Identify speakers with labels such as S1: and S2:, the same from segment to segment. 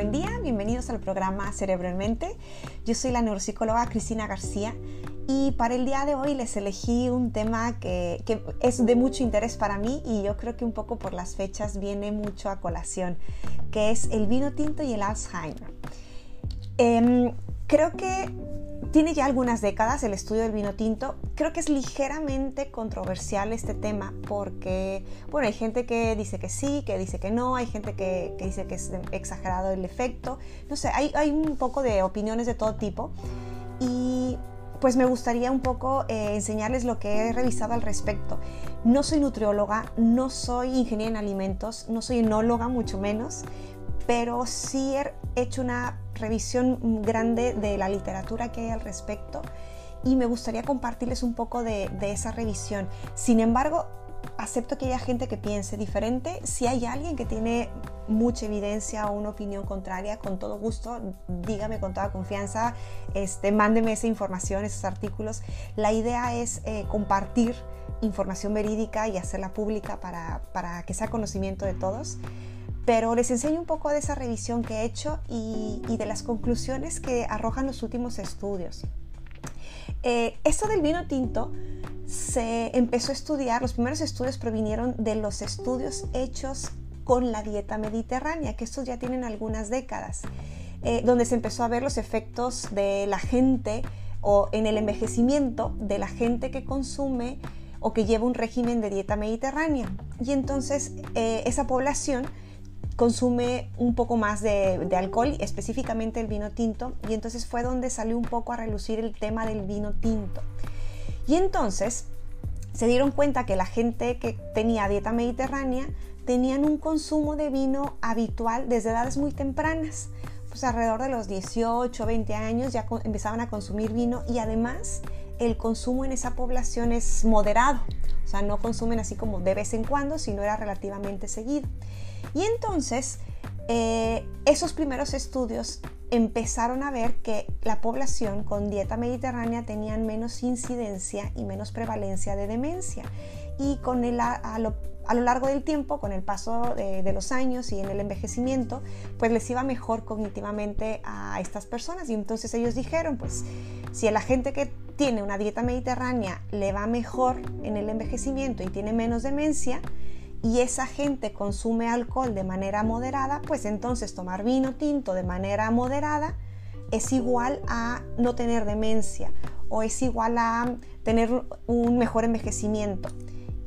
S1: Buen día, bienvenidos al programa Cerebralmente. Yo soy la neuropsicóloga Cristina García y para el día de hoy les elegí un tema que, es de mucho interés para mí y yo creo que un poco por las fechas viene mucho a colación, que es el vino tinto y el Alzheimer. Em, creo que tiene ya algunas décadas el estudio del vino tinto. Creo que es ligeramente controversial este tema porque, bueno, hay gente que dice que sí, que dice que no, hay gente que, dice que es exagerado el efecto. No sé, hay, hay, un poco de opiniones de todo tipo. Y pues me gustaría un poco eh, enseñarles lo que he revisado al respecto. No soy nutrióloga, no soy ingeniera en alimentos, no soy enóloga mucho menos, pero sí he hecho una revisión grande de la literatura que hay al respecto y me gustaría compartirles un poco de, esa revisión. Sin embargo, acepto que haya gente que piense diferente. Si hay alguien que tiene mucha evidencia o una opinión contraria, con todo gusto, dígame con toda confianza, este, mándeme esa información, esos artículos. La idea es eh, compartir información verídica y hacerla pública para, para que sea conocimiento de todos pero les enseño un poco de esa revisión que he hecho y, de las conclusiones que arrojan los últimos estudios. Eh, esto del vino tinto se empezó a estudiar, los primeros estudios provinieron de los estudios hechos con la dieta mediterránea, que estos ya tienen algunas décadas, eh, donde se empezó a ver los efectos de la gente o en el envejecimiento de la gente que consume o que lleva un régimen de dieta mediterránea. Y entonces eh, esa población consume un poco más de, alcohol, específicamente el vino tinto, y entonces fue donde salió un poco a relucir el tema del vino tinto. Y entonces se dieron cuenta que la gente que tenía dieta mediterránea tenían un consumo de vino habitual desde edades muy tempranas, pues alrededor de los 18, 20 años ya empezaban a consumir vino y además el consumo en esa población es moderado, o sea, no consumen así como de vez en cuando, sino era relativamente seguido. Y entonces, eh, esos primeros estudios empezaron a ver que la población con dieta mediterránea tenían menos incidencia y menos prevalencia de demencia. Y con el, a, lo, largo del tiempo, con el paso de, de, los años y en el envejecimiento, pues les iba mejor cognitivamente a estas personas. Y entonces ellos dijeron, pues si a la gente que tiene una dieta mediterránea le va mejor en el envejecimiento y tiene menos demencia, y esa gente consume alcohol de manera moderada, pues entonces tomar vino tinto de manera moderada es igual a no tener demencia o es igual a tener un mejor envejecimiento.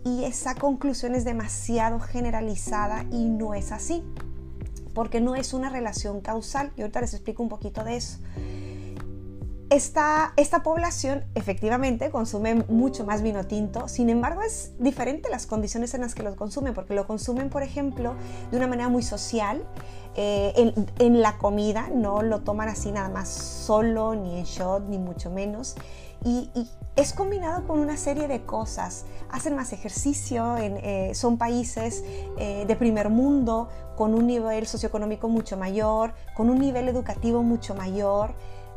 S1: Y esa conclusión es demasiado generalizada y no es así, porque no es una relación causal. Y ahorita les explico un poquito de eso. Esta, población efectivamente consume mucho más vino tinto, sin embargo es diferente las condiciones en las que lo consumen, porque lo consumen, por ejemplo, de una manera muy social, eh, en, la comida, no lo toman así nada más solo, ni en shot, ni mucho menos, y, es combinado con una serie de cosas, hacen más ejercicio, eh, son países eh, de primer mundo, con un nivel socioeconómico mucho mayor, con un nivel educativo mucho mayor,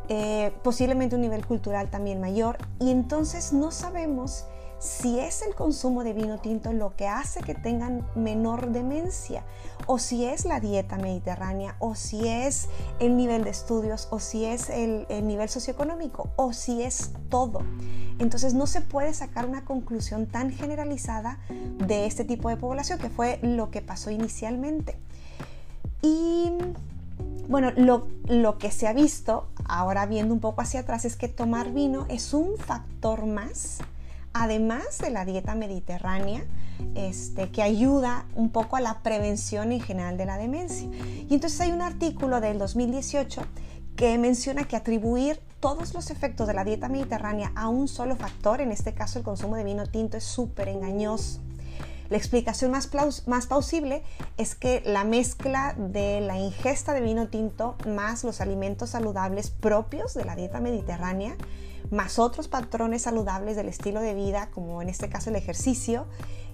S1: eh, posiblemente un nivel cultural también mayor, y entonces no sabemos si es el consumo de vino tinto lo que hace que tengan menor demencia, o si es la dieta mediterránea, o si es el nivel de estudios, o si es el, el nivel socioeconómico, o si es todo. Entonces no se puede sacar una conclusión tan generalizada de este tipo de población, que fue lo que pasó inicialmente. Y bueno, lo, que se ha visto, ahora viendo un poco hacia atrás, es que tomar vino es un factor más, además de la dieta mediterránea, este, que ayuda un poco a la prevención en general de la demencia. Y entonces hay un artículo del 2018 que menciona que atribuir todos los efectos de la dieta mediterránea a un solo factor, en este caso el consumo de vino tinto, es súper engañoso. La explicación más, plausible es que la mezcla de la ingesta de vino tinto más los alimentos saludables propios de la dieta mediterránea, más otros patrones saludables del estilo de vida, como en este caso el ejercicio,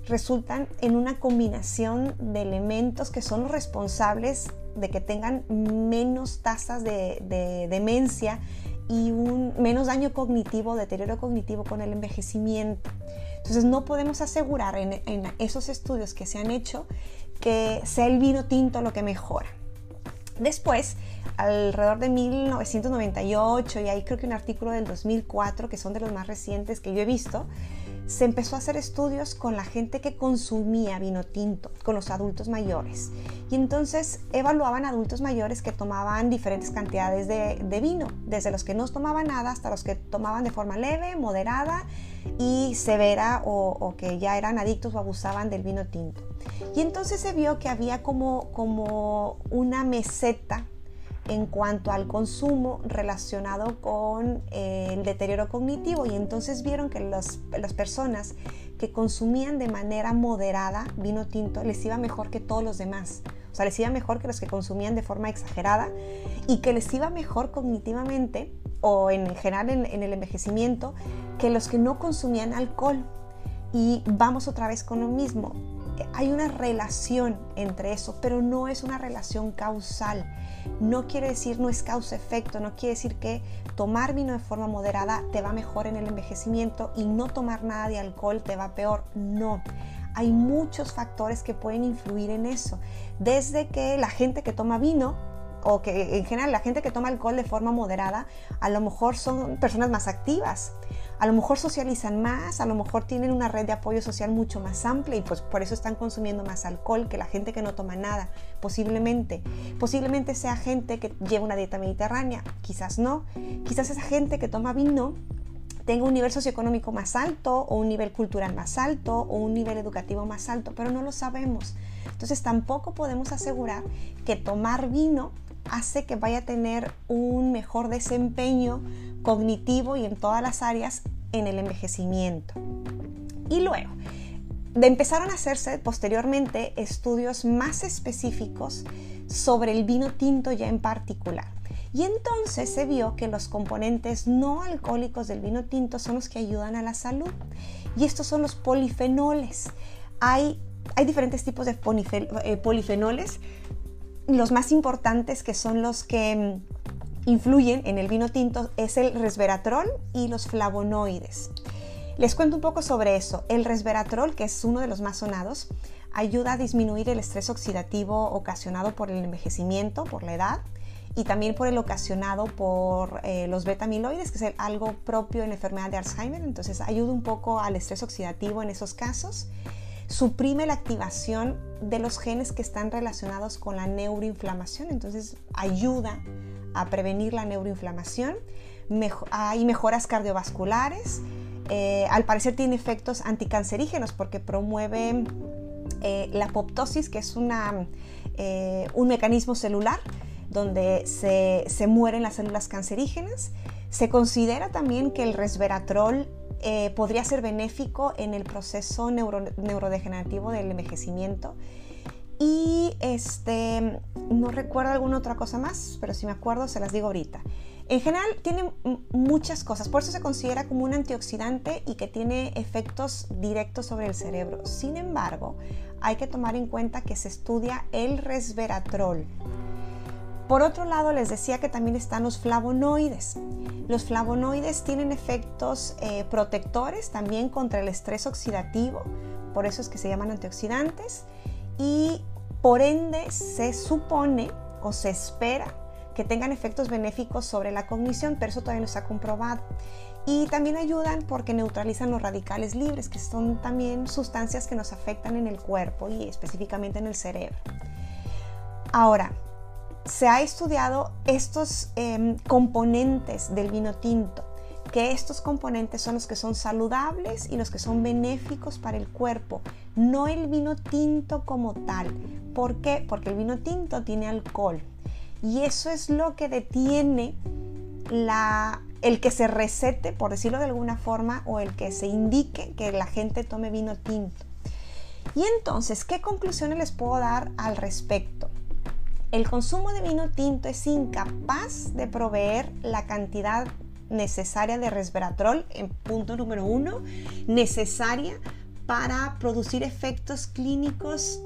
S1: resultan en una combinación de elementos que son los responsables de que tengan menos tasas de, demencia y un menos daño cognitivo, deterioro cognitivo con el envejecimiento. Entonces no podemos asegurar en, esos estudios que se han hecho que sea el vino tinto lo que mejora. Después, alrededor de 1998, y ahí creo que un artículo del 2004, que son de los más recientes que yo he visto, se empezó a hacer estudios con la gente que consumía vino tinto, con los adultos mayores. Y entonces evaluaban adultos mayores que tomaban diferentes cantidades de, vino, desde los que no tomaban nada hasta los que tomaban de forma leve, moderada y severa o, o que ya eran adictos o abusaban del vino tinto. Y entonces se vio que había como, como una meseta en cuanto al consumo relacionado con eh, el deterioro cognitivo y entonces vieron que las personas que consumían de manera moderada vino tinto les iba mejor que todos los demás. O sea, les iba mejor que los que consumían de forma exagerada y que les iba mejor cognitivamente o en general en el envejecimiento que los que no consumían alcohol. Y vamos otra vez con lo mismo. Hay una relación entre eso, pero no es una relación causal no quiere decir, no es causa-efecto, no quiere decir que tomar vino de forma moderada te va mejor en el envejecimiento y no tomar nada de alcohol te va peor. No. Hay muchos factores que pueden influir en eso. Desde que la gente que toma vino o que en general la gente que toma alcohol de forma moderada, a lo mejor son personas más activas, a lo mejor socializan más, a lo mejor tienen una red de apoyo social mucho más amplia y pues por eso están consumiendo más alcohol que la gente que no toma nada, posiblemente. Posiblemente sea gente que lleva una dieta mediterránea, quizás no. Quizás esa gente que toma vino tenga un nivel socioeconómico más alto o un nivel cultural más alto o un nivel educativo más alto, pero no lo sabemos. Entonces tampoco podemos asegurar que tomar vino hace que vaya a tener un mejor desempeño cognitivo y en todas las áreas en el envejecimiento. Y luego, empezaron a hacerse posteriormente estudios más específicos sobre el vino tinto ya en particular. Y entonces se vio que los componentes no alcohólicos del vino tinto son los que ayudan a la salud. Y estos son los polifenoles. Hay, hay diferentes tipos de eh, polifenoles los más importantes que son los que mm, influyen en el vino tinto es el resveratrol y los flavonoides. Les cuento un poco sobre eso. El resveratrol, que es uno de los más sonados, ayuda a disminuir el estrés oxidativo ocasionado por el envejecimiento, por la edad, y también por el ocasionado por eh, los beta-amiloides, que es algo propio en la enfermedad de Alzheimer. Entonces ayuda un poco al estrés oxidativo en esos casos suprime la activación de los genes que están relacionados con la neuroinflamación, entonces ayuda a prevenir la neuroinflamación, hay mejoras cardiovasculares, eh, al parecer tiene efectos anticancerígenos porque promueve eh, la apoptosis, que es una, eh, un mecanismo celular donde se, se mueren las células cancerígenas. Se considera también que el resveratrol eh, podría ser benéfico en el proceso neurodegenerativo del envejecimiento. Y este, no recuerdo alguna otra cosa más, pero si me acuerdo se las digo ahorita. En general tiene muchas cosas, por eso se considera como un antioxidante y que tiene efectos directos sobre el cerebro. Sin embargo, hay que tomar en cuenta que se estudia el resveratrol. Por otro lado, les decía que también están los flavonoides. Los flavonoides tienen efectos eh, protectores también contra el estrés oxidativo, por eso es que se llaman antioxidantes, y por ende se supone o se espera que tengan efectos benéficos sobre la cognición, pero eso todavía no ha comprobado. Y también ayudan porque neutralizan los radicales libres, que son también sustancias que nos afectan en el cuerpo y específicamente en el cerebro. Ahora, se ha estudiado estos em, componentes del vino tinto, que estos componentes son los que son saludables y los que son benéficos para el cuerpo, no el vino tinto como tal. ¿Por qué? Porque el vino tinto tiene alcohol y eso es lo que detiene la, el que se recete, por decirlo de alguna forma, o el que se indique que la gente tome vino tinto. Y entonces, ¿qué conclusiones les puedo dar al respecto? El consumo de vino tinto es incapaz de proveer la cantidad necesaria de resveratrol, en punto número uno, necesaria para producir efectos clínicos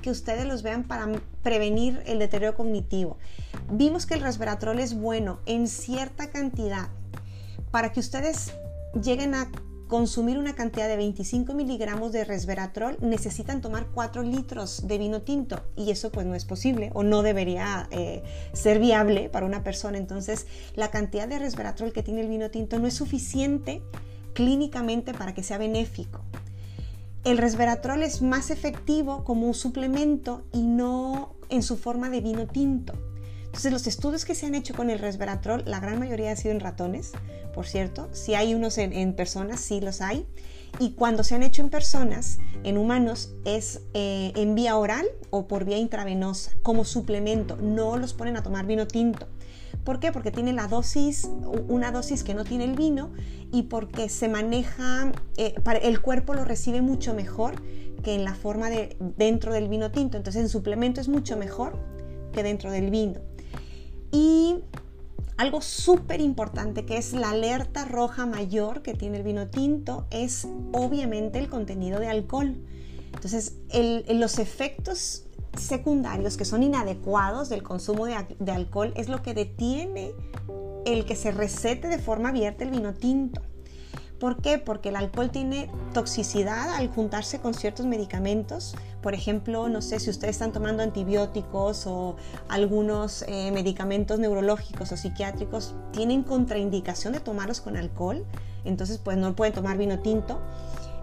S1: que ustedes los vean para prevenir el deterioro cognitivo. Vimos que el resveratrol es bueno en cierta cantidad para que ustedes lleguen a consumir una cantidad de 25 miligramos de resveratrol, necesitan tomar 4 litros de vino tinto y eso pues no es posible o no debería eh, ser viable para una persona. Entonces la cantidad de resveratrol que tiene el vino tinto no es suficiente clínicamente para que sea benéfico. El resveratrol es más efectivo como un suplemento y no en su forma de vino tinto. Entonces los estudios que se han hecho con el resveratrol, la gran mayoría han sido en ratones, por cierto. Si hay unos en, personas, sí los hay. Y cuando se han hecho en personas, en humanos, es eh, en vía oral o por vía intravenosa, como suplemento. No los ponen a tomar vino tinto. ¿Por qué? Porque tiene la dosis, una dosis que no tiene el vino y porque se maneja, eh, el cuerpo lo recibe mucho mejor que en la forma de dentro del vino tinto. Entonces en suplemento es mucho mejor que dentro del vino. Y algo súper importante que es la alerta roja mayor que tiene el vino tinto es obviamente el contenido de alcohol. Entonces, los efectos secundarios que son inadecuados del consumo de, de, alcohol es lo que detiene el que se recete de forma abierta el vino tinto. ¿Por qué? Porque el alcohol tiene toxicidad al juntarse con ciertos medicamentos. Por ejemplo, no sé si ustedes están tomando antibióticos o algunos eh, medicamentos neurológicos o psiquiátricos, tienen contraindicación de tomarlos con alcohol. Entonces, pues no pueden tomar vino tinto.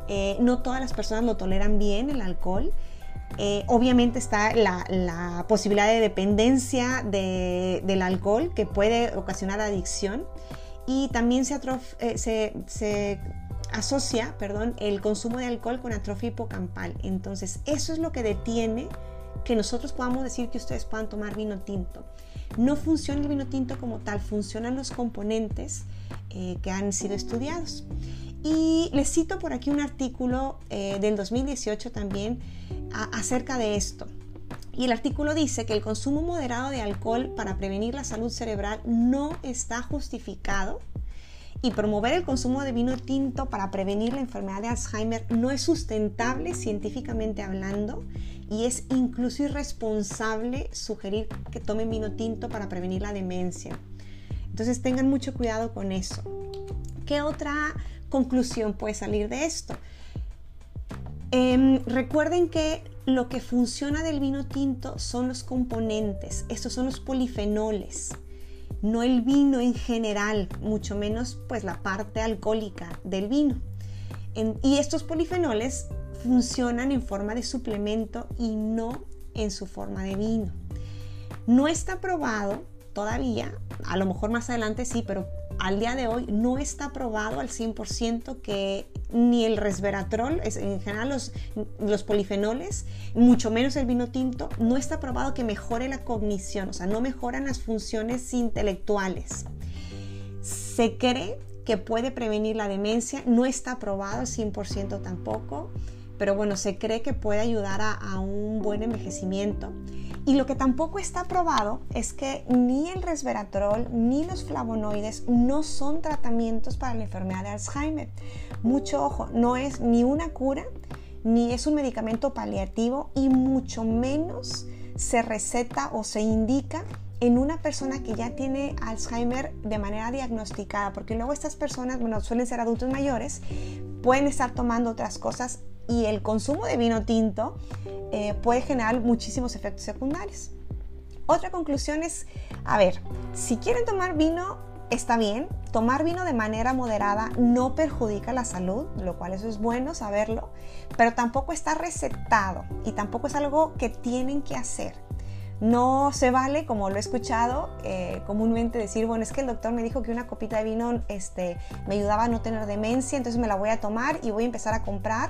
S1: Eh, no todas las personas lo toleran bien el alcohol. Eh, obviamente está la, posibilidad de dependencia del alcohol que puede ocasionar adicción y también eh, se, asocia perdón, el consumo de alcohol con atrofia hipocampal. Entonces, eso es lo que detiene que nosotros podamos decir que ustedes puedan tomar vino tinto. No funciona el vino tinto como tal, funcionan los componentes eh, que han sido estudiados. Y les cito por aquí un artículo eh, del 2018 también acerca de esto. Y el artículo dice que el consumo moderado de alcohol para prevenir la salud cerebral no está justificado y promover el consumo de vino tinto para prevenir la enfermedad de Alzheimer no es sustentable científicamente hablando y es incluso irresponsable sugerir que tomen vino tinto para prevenir la demencia. Entonces tengan mucho cuidado con eso. ¿Qué otra conclusión puede salir de esto? Em, recuerden que lo que funciona del vino tinto son los componentes, estos son los polifenoles, no el vino en general, mucho menos pues la parte alcohólica del vino. y estos polifenoles funcionan en forma de suplemento y no en su forma de vino. No está probado todavía, a lo mejor más adelante sí, pero al día de hoy no está probado al 100% que ni el resveratrol, en general los, los, polifenoles, mucho menos el vino tinto, no está probado que mejore la cognición, o sea, no mejoran las funciones intelectuales. Se cree que puede prevenir la demencia, no está probado al 100% tampoco, pero bueno, se cree que puede ayudar a, un buen envejecimiento. Y lo que tampoco está probado es que ni el resveratrol ni los flavonoides no son tratamientos para la enfermedad de Alzheimer. Mucho ojo, no es ni una cura, ni es un medicamento paliativo y mucho menos se receta o se indica en una persona que ya tiene Alzheimer de manera diagnosticada, porque luego estas personas, bueno, suelen ser adultos mayores, pueden estar tomando otras cosas y el consumo de vino tinto eh, puede generar muchísimos efectos secundarios. Otra conclusión es, a ver, si quieren tomar vino, está bien. Tomar vino de manera moderada no perjudica la salud, lo cual eso es bueno saberlo, pero tampoco está recetado y tampoco es algo que tienen que hacer. No se vale, como lo he escuchado eh, comúnmente decir, bueno, es que el doctor me dijo que una copita de vino este, me ayudaba a no tener demencia, entonces me la voy a tomar y voy a empezar a comprar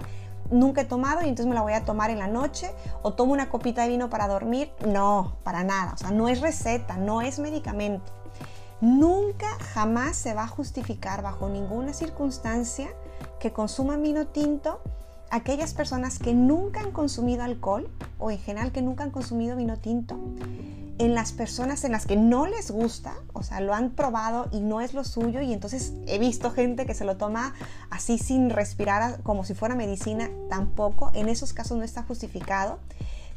S1: nunca he tomado y entonces me la voy a tomar en la noche o tomo una copita de vino para dormir. No, para nada. O sea, no es receta, no es medicamento. Nunca, jamás se va a justificar bajo ninguna circunstancia que consuman vino tinto aquellas personas que nunca han consumido alcohol o en general que nunca han consumido vino tinto en las personas en las que no les gusta, o sea, lo han probado y no es lo suyo y entonces he visto gente que se lo toma así sin respirar como si fuera medicina, tampoco, en esos casos no está justificado.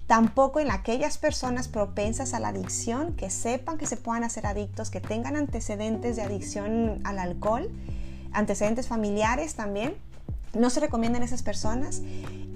S1: Tampoco en aquellas personas propensas a la adicción, que sepan que se puedan hacer adictos, que tengan antecedentes de adicción al alcohol, antecedentes familiares también, no se recomienda en esas personas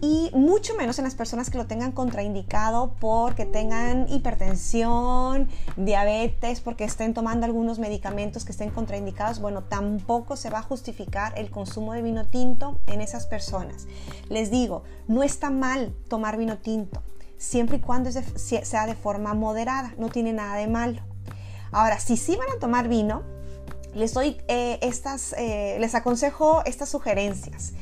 S1: y mucho menos en las personas que lo tengan contraindicado porque tengan hipertensión, diabetes, porque estén tomando algunos medicamentos que estén contraindicados. Bueno, tampoco se va a justificar el consumo de vino tinto en esas personas. Les digo, no está mal tomar vino tinto, siempre y cuando sea de forma moderada, no tiene nada de malo. Ahora, si sí van a tomar vino, les doy eh, estas, eh, les aconsejo estas sugerencias.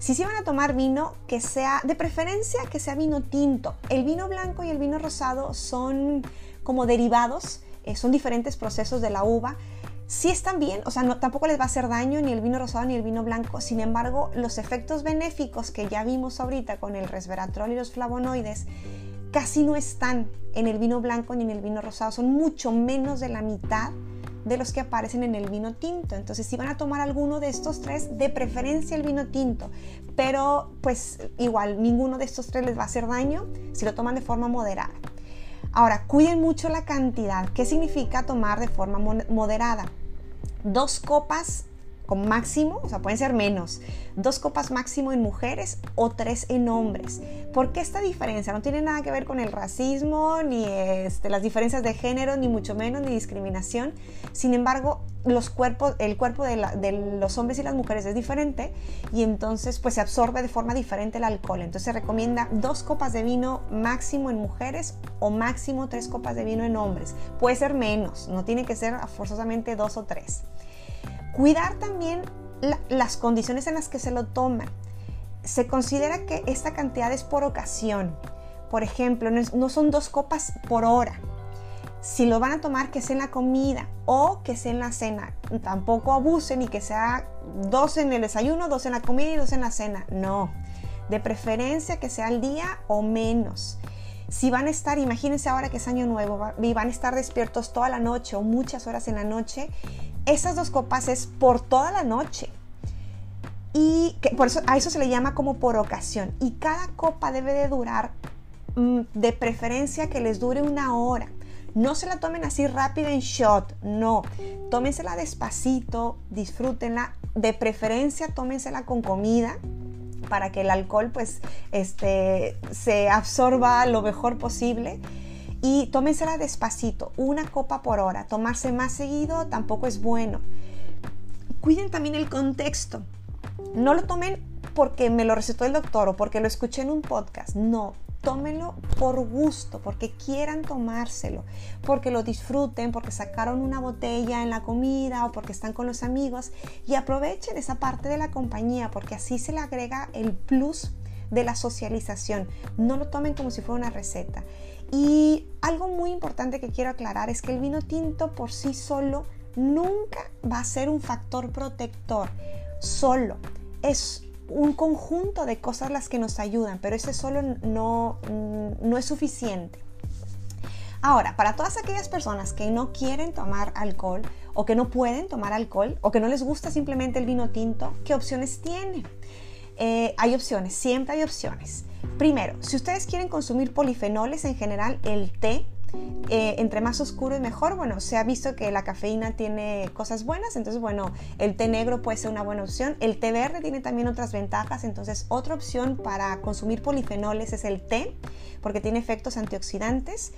S1: Si se van a tomar vino, que sea, de preferencia, que sea vino tinto. El vino blanco y el vino rosado son como derivados, eh, son diferentes procesos de la uva. Sí están bien, o sea, no, tampoco les va a hacer daño ni el vino rosado ni el vino blanco. Sin embargo, los efectos benéficos que ya vimos ahorita con el resveratrol y los flavonoides casi no están en el vino blanco ni en el vino rosado. Son mucho menos de la mitad de los que aparecen en el vino tinto. Entonces, si van a tomar alguno de estos tres, de preferencia el vino tinto. Pero, pues igual, ninguno de estos tres les va a hacer daño si lo toman de forma moderada. Ahora, cuiden mucho la cantidad. ¿Qué significa tomar de forma moderada? Dos copas máximo, o sea, pueden ser menos, dos copas máximo en mujeres o tres en hombres. ¿Por qué esta diferencia? No tiene nada que ver con el racismo, ni este, las diferencias de género, ni mucho menos, ni discriminación. Sin embargo, los cuerpos, el cuerpo de, los hombres y las mujeres es diferente y entonces pues se absorbe de forma diferente el alcohol. Entonces se recomienda dos copas de vino máximo en mujeres o máximo tres copas de vino en hombres. Puede ser menos, no tiene que ser forzosamente dos o tres. Cuidar también las condiciones en las que se lo toman. Se considera que esta cantidad es por ocasión. Por ejemplo, no, son dos copas por hora. Si lo van a tomar, que sea en la comida o que sea en la cena. Tampoco abusen y que sea dos en el desayuno, dos en la comida y dos en la cena. No. De preferencia que sea al día o menos. Si van a estar, imagínense ahora que es año nuevo y van a estar despiertos toda la noche o muchas horas en la noche, esas dos copas es por toda la noche. Y que por eso a eso se le llama como por ocasión. Y cada copa debe de durar, mm, de preferencia que les dure una hora. No se la tomen así rápida en shot, no. Tómensela despacito, disfrútenla. De preferencia, tómensela con comida para que el alcohol pues este, se absorba lo mejor posible y tómensela despacito, una copa por hora. Tomarse más seguido tampoco es bueno. Cuiden también el contexto. No lo tomen porque me lo recetó el doctor o porque lo escuché en un podcast. No, tómenlo por gusto, porque quieran tomárselo, porque lo disfruten, porque sacaron una botella en la comida o porque están con los amigos y aprovechen esa parte de la compañía porque así se le agrega el plus de la socialización. No lo tomen como si fuera una receta. Y algo muy importante que quiero aclarar es que el vino tinto por sí solo nunca va a ser un factor protector. Solo. Es un conjunto de cosas las que nos ayudan, pero ese solo no, no es suficiente. Ahora, para todas aquellas personas que no quieren tomar alcohol o que no pueden tomar alcohol o que no les gusta simplemente el vino tinto, ¿qué opciones tienen? Eh, hay opciones, siempre hay opciones. Primero, si ustedes quieren consumir polifenoles en general, el té, eh, entre más oscuro y mejor, bueno, se ha visto que la cafeína tiene cosas buenas, entonces bueno, el té negro puede ser una buena opción. El té verde tiene también otras ventajas, entonces otra opción para consumir polifenoles es el té, porque tiene efectos antioxidantes.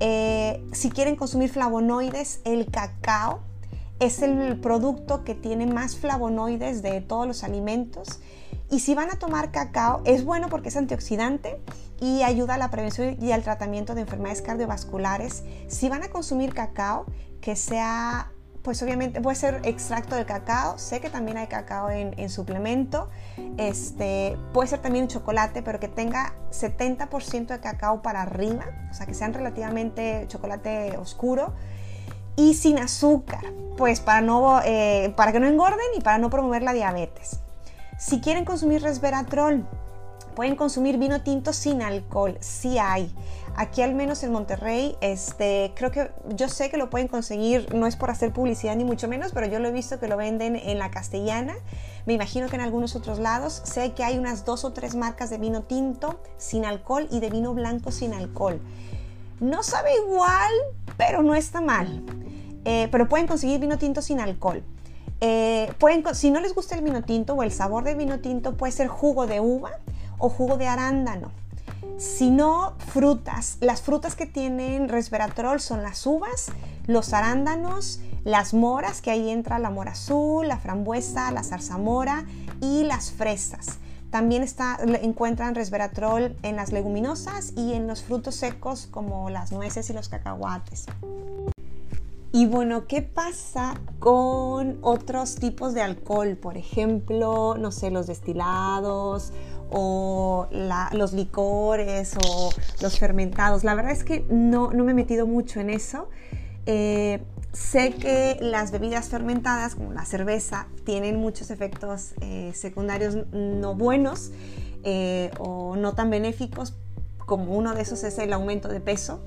S1: Eh, si quieren consumir flavonoides, el cacao es el producto que tiene más flavonoides de todos los alimentos. Y si van a tomar cacao, es bueno porque es antioxidante y ayuda a la prevención y al tratamiento de enfermedades cardiovasculares. Si van a consumir cacao, que sea, pues obviamente puede ser extracto de cacao. Sé que también hay cacao en, suplemento. Este, puede ser también chocolate, pero que tenga 70% de cacao para arriba, o sea, que sean relativamente chocolate oscuro y sin azúcar, pues para, no, eh, para que no engorden y para no promover la diabetes. Si quieren consumir resveratrol, pueden consumir vino tinto sin alcohol, sí hay. Aquí al menos en Monterrey, este, creo que yo sé que lo pueden conseguir, no es por hacer publicidad ni mucho menos, pero yo lo he visto que lo venden en la castellana. Me imagino que en algunos otros lados sé que hay unas dos o tres marcas de vino tinto sin alcohol y de vino blanco sin alcohol. No sabe igual, pero no está mal. Eh, pero pueden conseguir vino tinto sin alcohol. Eh, pueden, si no les gusta el vino tinto o el sabor del vino tinto, puede ser jugo de uva o jugo de arándano. Si no, frutas. Las frutas que tienen resveratrol son las uvas, los arándanos, las moras, que ahí entra la mora azul, la frambuesa, la zarzamora y las fresas. También está, encuentran resveratrol en las leguminosas y en los frutos secos como las nueces y los cacahuates. Y bueno, ¿qué pasa con otros tipos de alcohol? Por ejemplo, no sé, los destilados o los licores o los fermentados. La verdad es que no, me he metido mucho en eso. Eh, sé que las bebidas fermentadas, como la cerveza, tienen muchos efectos eh, secundarios no buenos eh, o no tan benéficos, como uno de esos es el aumento de peso.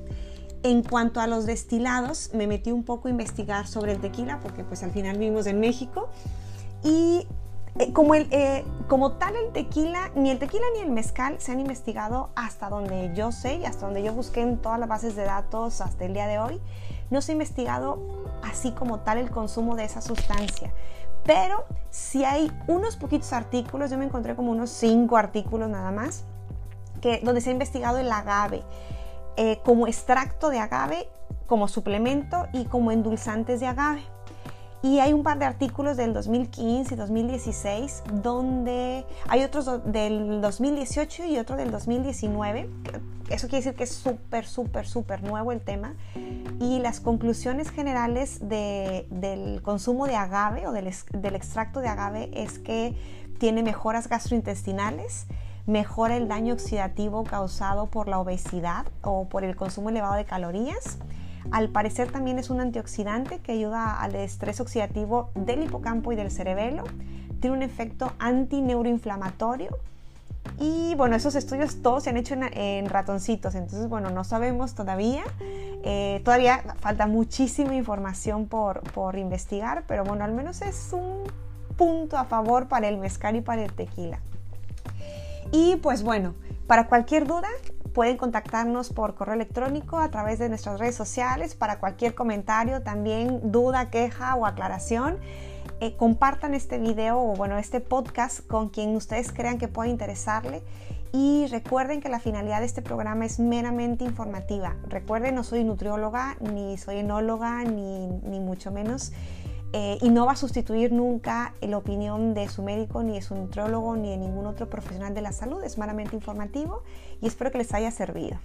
S1: En cuanto a los destilados, me metí un poco a investigar sobre el tequila, porque pues al final vivimos en México. Y eh, eh, como tal el tequila, ni el tequila ni el mezcal se han investigado hasta donde yo sé y hasta donde yo busqué en todas las bases de datos hasta el día de hoy. No se ha investigado así como tal el consumo de esa sustancia. Pero si hay unos poquitos artículos, yo me encontré como unos cinco artículos nada más, que, donde se ha investigado el agave. Eh, como extracto de agave, como suplemento y como endulzantes de agave. Y hay un par de artículos del 2015 y 2016 donde hay otros del 2018 y otro del 2019. Eso quiere decir que es súper, súper, súper nuevo el tema. Y las conclusiones generales del consumo de agave o del, del extracto de agave es que tiene mejoras gastrointestinales, mejora el daño oxidativo causado por la obesidad o por el consumo elevado de calorías. Al parecer también es un antioxidante que ayuda al estrés oxidativo del hipocampo y del cerebelo. Tiene un efecto antineuroinflamatorio. Y bueno, esos estudios todos se han hecho en, ratoncitos, entonces bueno, no sabemos todavía. Eh, todavía falta muchísima información por, por investigar, pero bueno, al menos es un punto a favor para el mezcal y para el tequila. Y pues bueno, para cualquier duda pueden contactarnos por correo electrónico a través de nuestras redes sociales, para cualquier comentario, también duda, queja o aclaración. Eh, compartan este video o bueno, este podcast con quien ustedes crean que pueda interesarle. Y recuerden que la finalidad de este programa es meramente informativa. Recuerden, no soy nutrióloga, ni soy enóloga, ni, ni mucho menos. Eh, y no va a sustituir nunca la opinión de su médico, ni de su nutriólogo, ni de ningún otro profesional de la salud. Es meramente informativo y espero que les haya servido.